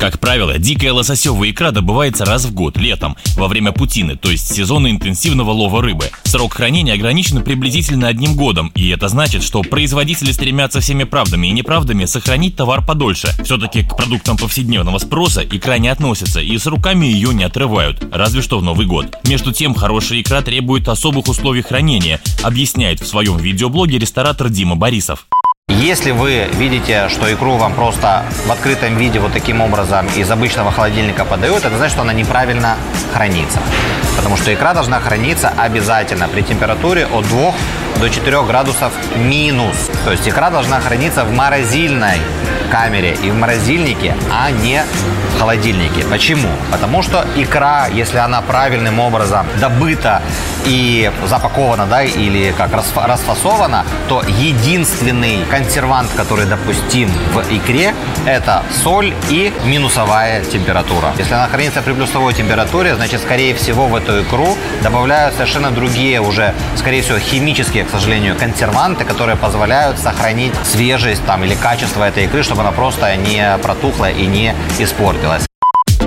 Как правило, дикая лососевая икра добывается раз в год, летом, во время путины, то есть сезона интенсивного лова рыбы. Срок хранения ограничен приблизительно одним годом, и это значит, что производители стремятся всеми правдами и неправдами сохранить товар подольше. Все-таки к продуктам повседневного спроса икра не относится, и с руками ее не отрывают, разве что в Новый год. Между тем, хорошая икра требует особых условий хранения, объясняет в своем видеоблоге ресторатор Дима Борисов. Если вы видите, что икру вам просто в открытом виде вот таким образом из обычного холодильника подают, это значит, что она неправильно хранится. Потому что икра должна храниться обязательно при температуре от 2 до 4 градусов минус. То есть икра должна храниться в морозильной камере и в морозильнике, а не в холодильнике. Почему? Потому что икра, если она правильным образом добыта и запакована, да, или как расфасована, то единственный консервант, который допустим в икре, это соль и минусовая температура. Если она хранится при плюсовой температуре, значит, скорее всего, в эту икру добавляют совершенно другие уже, скорее всего, химические, к сожалению, консерванты, которые позволяют сохранить свежесть там или качество этой икры, чтобы она просто не протухла и не испортилась.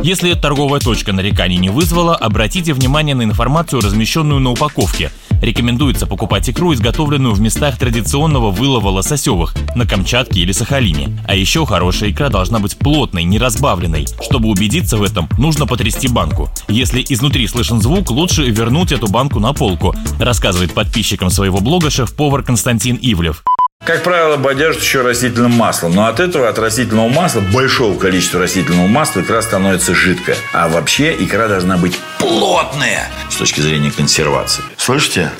Если торговая точка нареканий не вызвала, обратите внимание на информацию, размещенную на упаковке. Рекомендуется покупать икру, изготовленную в местах традиционного вылова лососевых, на Камчатке или Сахалине. А еще хорошая икра должна быть плотной, не разбавленной. Чтобы убедиться в этом, нужно потрясти банку. Если изнутри слышен звук, лучше вернуть эту банку на полку, рассказывает подписчикам своего блога шеф-повар Константин Ивлев. Как правило, бодяжат еще растительным маслом. Но от этого, от растительного масла, большого количества растительного масла, икра становится жидкая. А вообще икра должна быть плотная с точки зрения консервации. Слышите?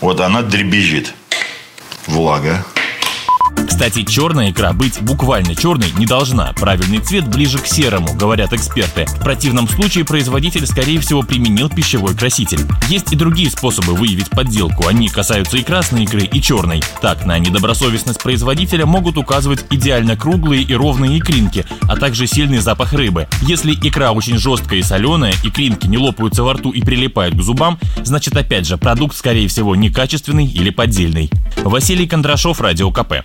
Вот она дребезжит. Влага. Кстати, черная икра быть буквально черной не должна. Правильный цвет ближе к серому, говорят эксперты. В противном случае производитель, скорее всего, применил пищевой краситель. Есть и другие способы выявить подделку. Они касаются и красной икры, и черной. Так, на недобросовестность производителя могут указывать идеально круглые и ровные икринки, а также сильный запах рыбы. Если икра очень жесткая и соленая, икринки не лопаются во рту и прилипают к зубам, значит опять же продукт, скорее всего, некачественный или поддельный. Василий Кондрашов, Радио КП.